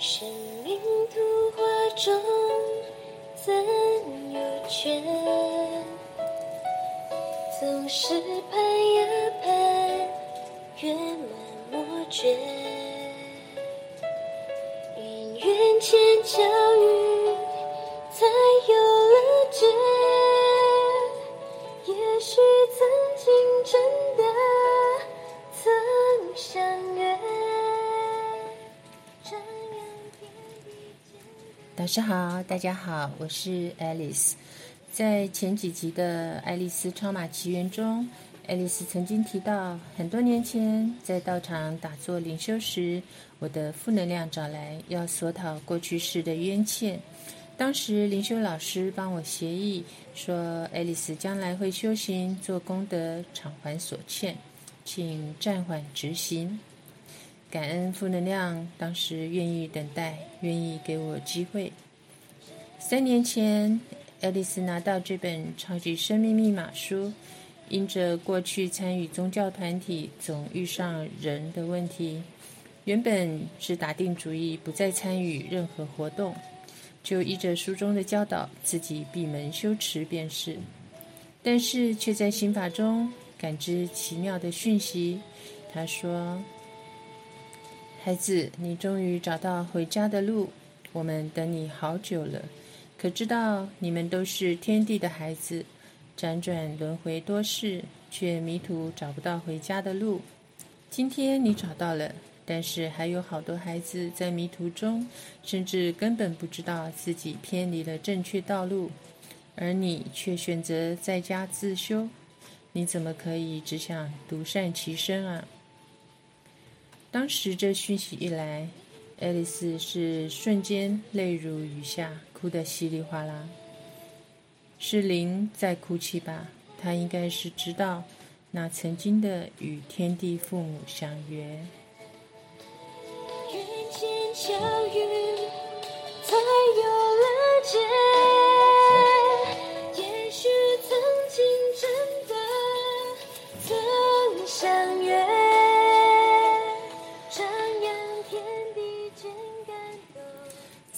生命图画中怎有缺？总是盼呀盼，月满莫缺。姻缘千巧遇，才有了结。也许曾经真的导师好，大家好，我是 Alice。在前几集的《爱丽丝超马奇缘》中，爱丽丝曾经提到，很多年前在道场打坐灵修时，我的负能量找来要索讨过去世的冤欠。当时灵修老师帮我协议说，爱丽丝将来会修行做功德，偿还所欠，请暂缓执行。感恩负能量，当时愿意等待，愿意给我机会。三年前，爱丽丝拿到这本《超级生命密码书》，因着过去参与宗教团体总遇上人的问题，原本是打定主意不再参与任何活动，就依着书中的教导，自己闭门修持便是。但是却在心法中感知奇妙的讯息。他说：“孩子，你终于找到回家的路，我们等你好久了。可知道你们都是天地的孩子，辗转轮回多世，却迷途找不到回家的路。今天你找到了，但是还有好多孩子在迷途中，甚至根本不知道自己偏离了正确道路，而你却选择在家自修。你怎么可以只想独善其身啊？”当时这讯息一来，爱丽丝是瞬间泪如雨下，哭得稀里哗啦。是灵在哭泣吧？她应该是知道那曾经的与天地父母相约。缘千巧遇，才有了结。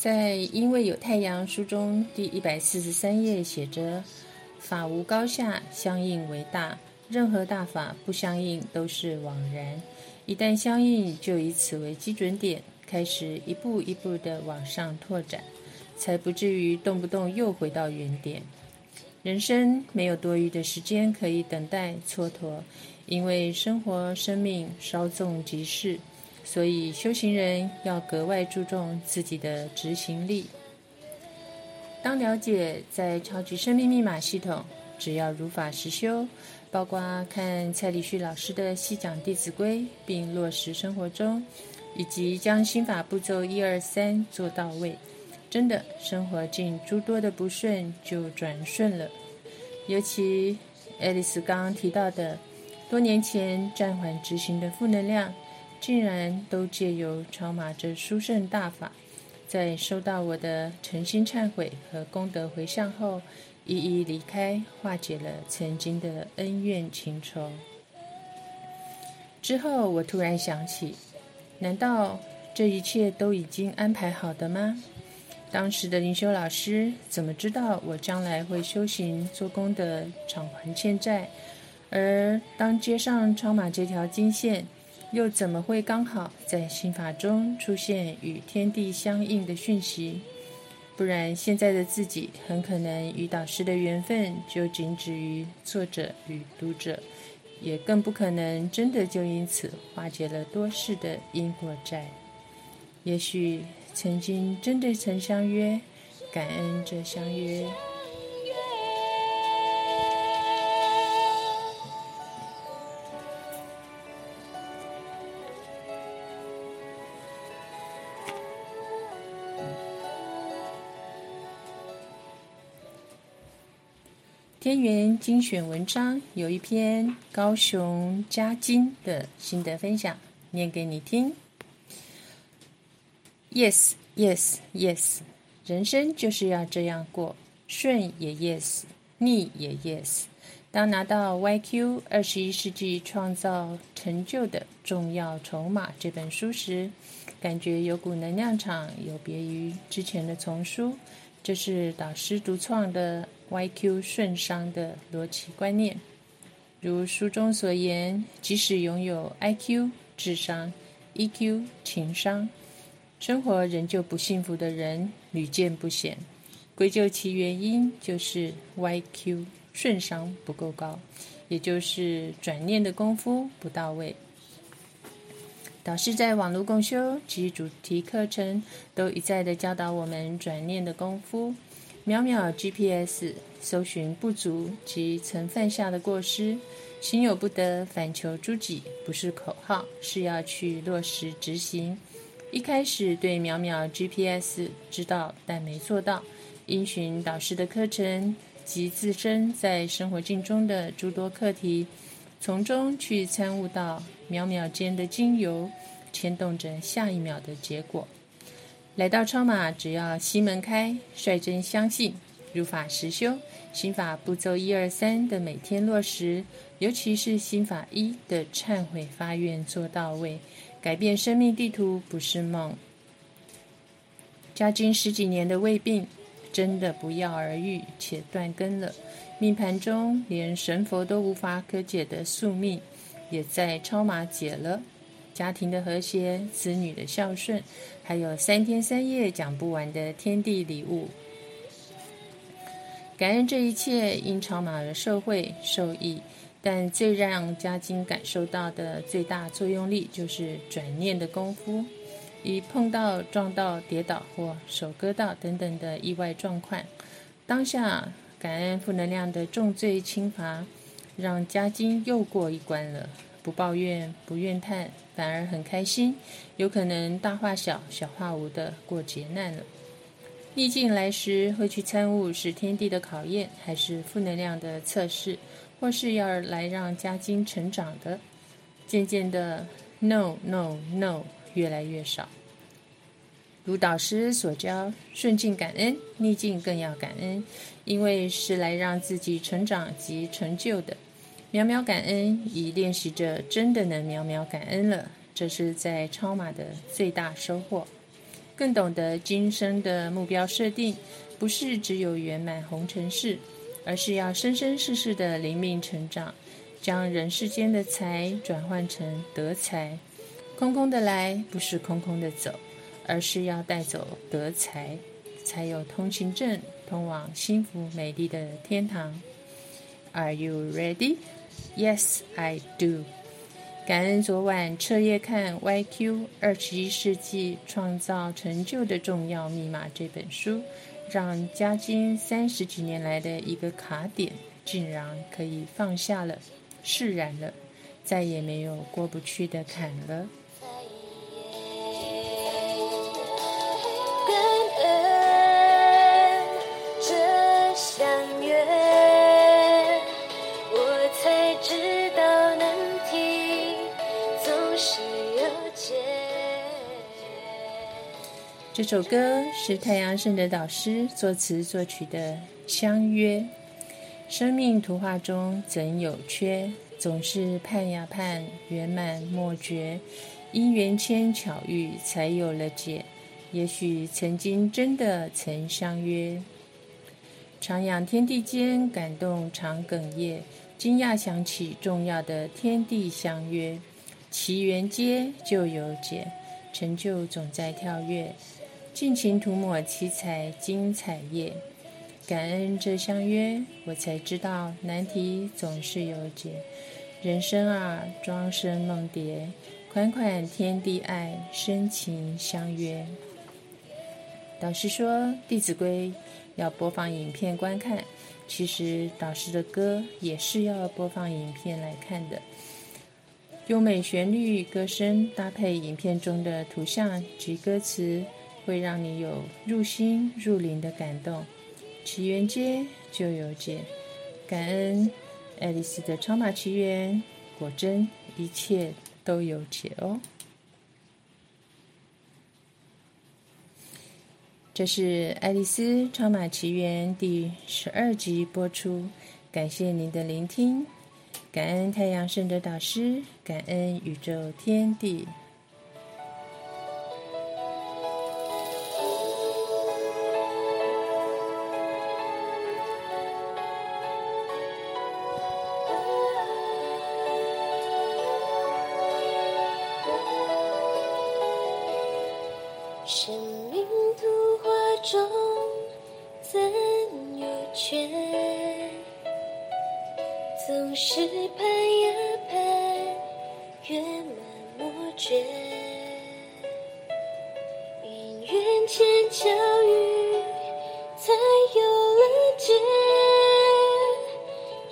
在《因为有太阳》书中第一百四十三页写着：“法无高下，相应为大。任何大法不相应都是枉然。一旦相应，就以此为基准点，开始一步一步地往上拓展，才不至于动不动又回到原点。人生没有多余的时间可以等待蹉跎，因为生活生命稍纵即逝。”所以，修行人要格外注重自己的执行力。当了解在超级生命密码系统，只要如法实修，包括看蔡礼旭老师的细讲《弟子规》，并落实生活中，以及将心法步骤一二三做到位，真的生活尽诸多的不顺就转顺了。尤其爱丽丝刚刚提到的，多年前暂缓执行的负能量。竟然都借由超马这殊胜大法，在收到我的诚心忏悔和功德回向后，一一离开，化解了曾经的恩怨情仇。之后，我突然想起，难道这一切都已经安排好的吗？当时的灵修老师怎么知道我将来会修行做功德偿还欠债？而当接上超马这条金线，又怎么会刚好在心法中出现与天地相应的讯息？不然，现在的自己很可能与导师的缘分就仅止于作者与读者，也更不可能真的就因此化解了多世的因果债。也许曾经真的曾相约，感恩这相约。天元精选文章有一篇高雄嘉金的心得分享，念给你听。Yes, yes, yes，人生就是要这样过，顺也 yes，逆也 yes。当拿到《YQ 二十一世纪创造成就的重要筹码》这本书时，感觉有股能量场，有别于之前的丛书。这是导师独创的 YQ 顺商的逻辑观念。如书中所言，即使拥有 IQ 智商、EQ 情商，生活仍旧不幸福的人屡见不鲜。归咎其原因，就是 YQ 顺商不够高，也就是转念的功夫不到位。导师在网络共修及主题课程都一再的教导我们转念的功夫。秒秒 GPS 搜寻不足及曾犯下的过失，心有不得，反求诸己，不是口号，是要去落实执行。一开始对秒秒 GPS 知道，但没做到，因循导师的课程及自身在生活境中的诸多课题。从中去参悟到秒秒间的精油，牵动着下一秒的结果。来到超马，只要心门开，率真相信，如法实修，心法步骤一二三的每天落实，尤其是心法一的忏悔发愿做到位，改变生命地图不是梦。家经十几年的胃病，真的不药而愈且断根了。命盘中连神佛都无法可解的宿命，也在超马解了。家庭的和谐，子女的孝顺，还有三天三夜讲不完的天地礼物。感恩这一切，因超马而受惠受益。但最让家金感受到的最大作用力，就是转念的功夫。一碰到、撞到、跌倒或手割到等等的意外状况，当下。感恩负能量的重罪轻罚，让家金又过一关了。不抱怨，不怨叹，反而很开心。有可能大化小，小化无的过劫难了。逆境来时，会去参悟是天地的考验，还是负能量的测试，或是要来让家金成长的。渐渐的，no no no，越来越少。如导师所教，顺境感恩，逆境更要感恩，因为是来让自己成长及成就的。秒秒感恩，已练习着真的能秒秒感恩了，这是在超马的最大收获。更懂得今生的目标设定，不是只有圆满红尘事，而是要生生世世的灵命成长，将人世间的财转换成德财，空空的来，不是空空的走。而是要带走德财，才有通行证，通往幸福美丽的天堂。Are you ready? Yes, I do. 感恩昨晚彻夜看《YQ 二十一世纪创造成就的重要密码》这本书，让嘉金三十几年来的一个卡点，竟然可以放下了，释然了，再也没有过不去的坎了。这首歌是太阳圣的导师作词作曲的《相约》。生命图画中怎有缺？总是盼呀盼，圆满莫绝。因缘牵巧遇，才有了解。也许曾经真的曾相约。徜徉天地间，感动常哽咽。惊讶想起重要的天地相约，奇缘接就有解，成就总在跳跃。尽情涂抹七彩精彩页，感恩这相约，我才知道难题总是有解。人生啊，庄生梦蝶，款款天地爱，深情相约。导师说《弟子规》要播放影片观看，其实导师的歌也是要播放影片来看的。优美旋律、歌声搭配影片中的图像及歌词。会让你有入心入灵的感动，奇缘接就有解，感恩爱丽丝的超马奇缘，果真一切都有解哦。这是《爱丽丝超马奇缘》第十二集播出，感谢您的聆听，感恩太阳圣德导师，感恩宇宙天地。却？总是盼呀盼，月满莫缺。因缘千巧遇，才有了结。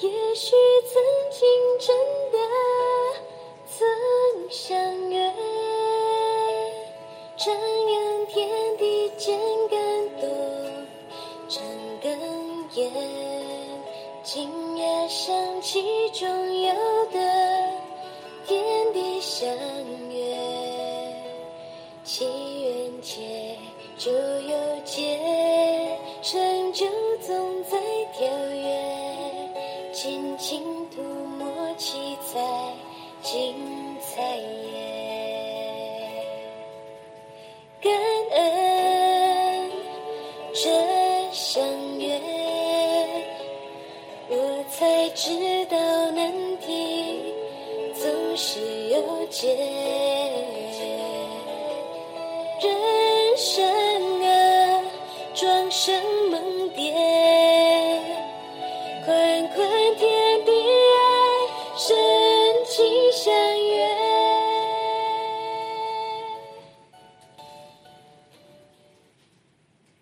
也许曾经真的曾相约，这样天其中有的点滴相约，祈愿结就有结，成就总在跳跃，轻轻涂抹七彩精彩结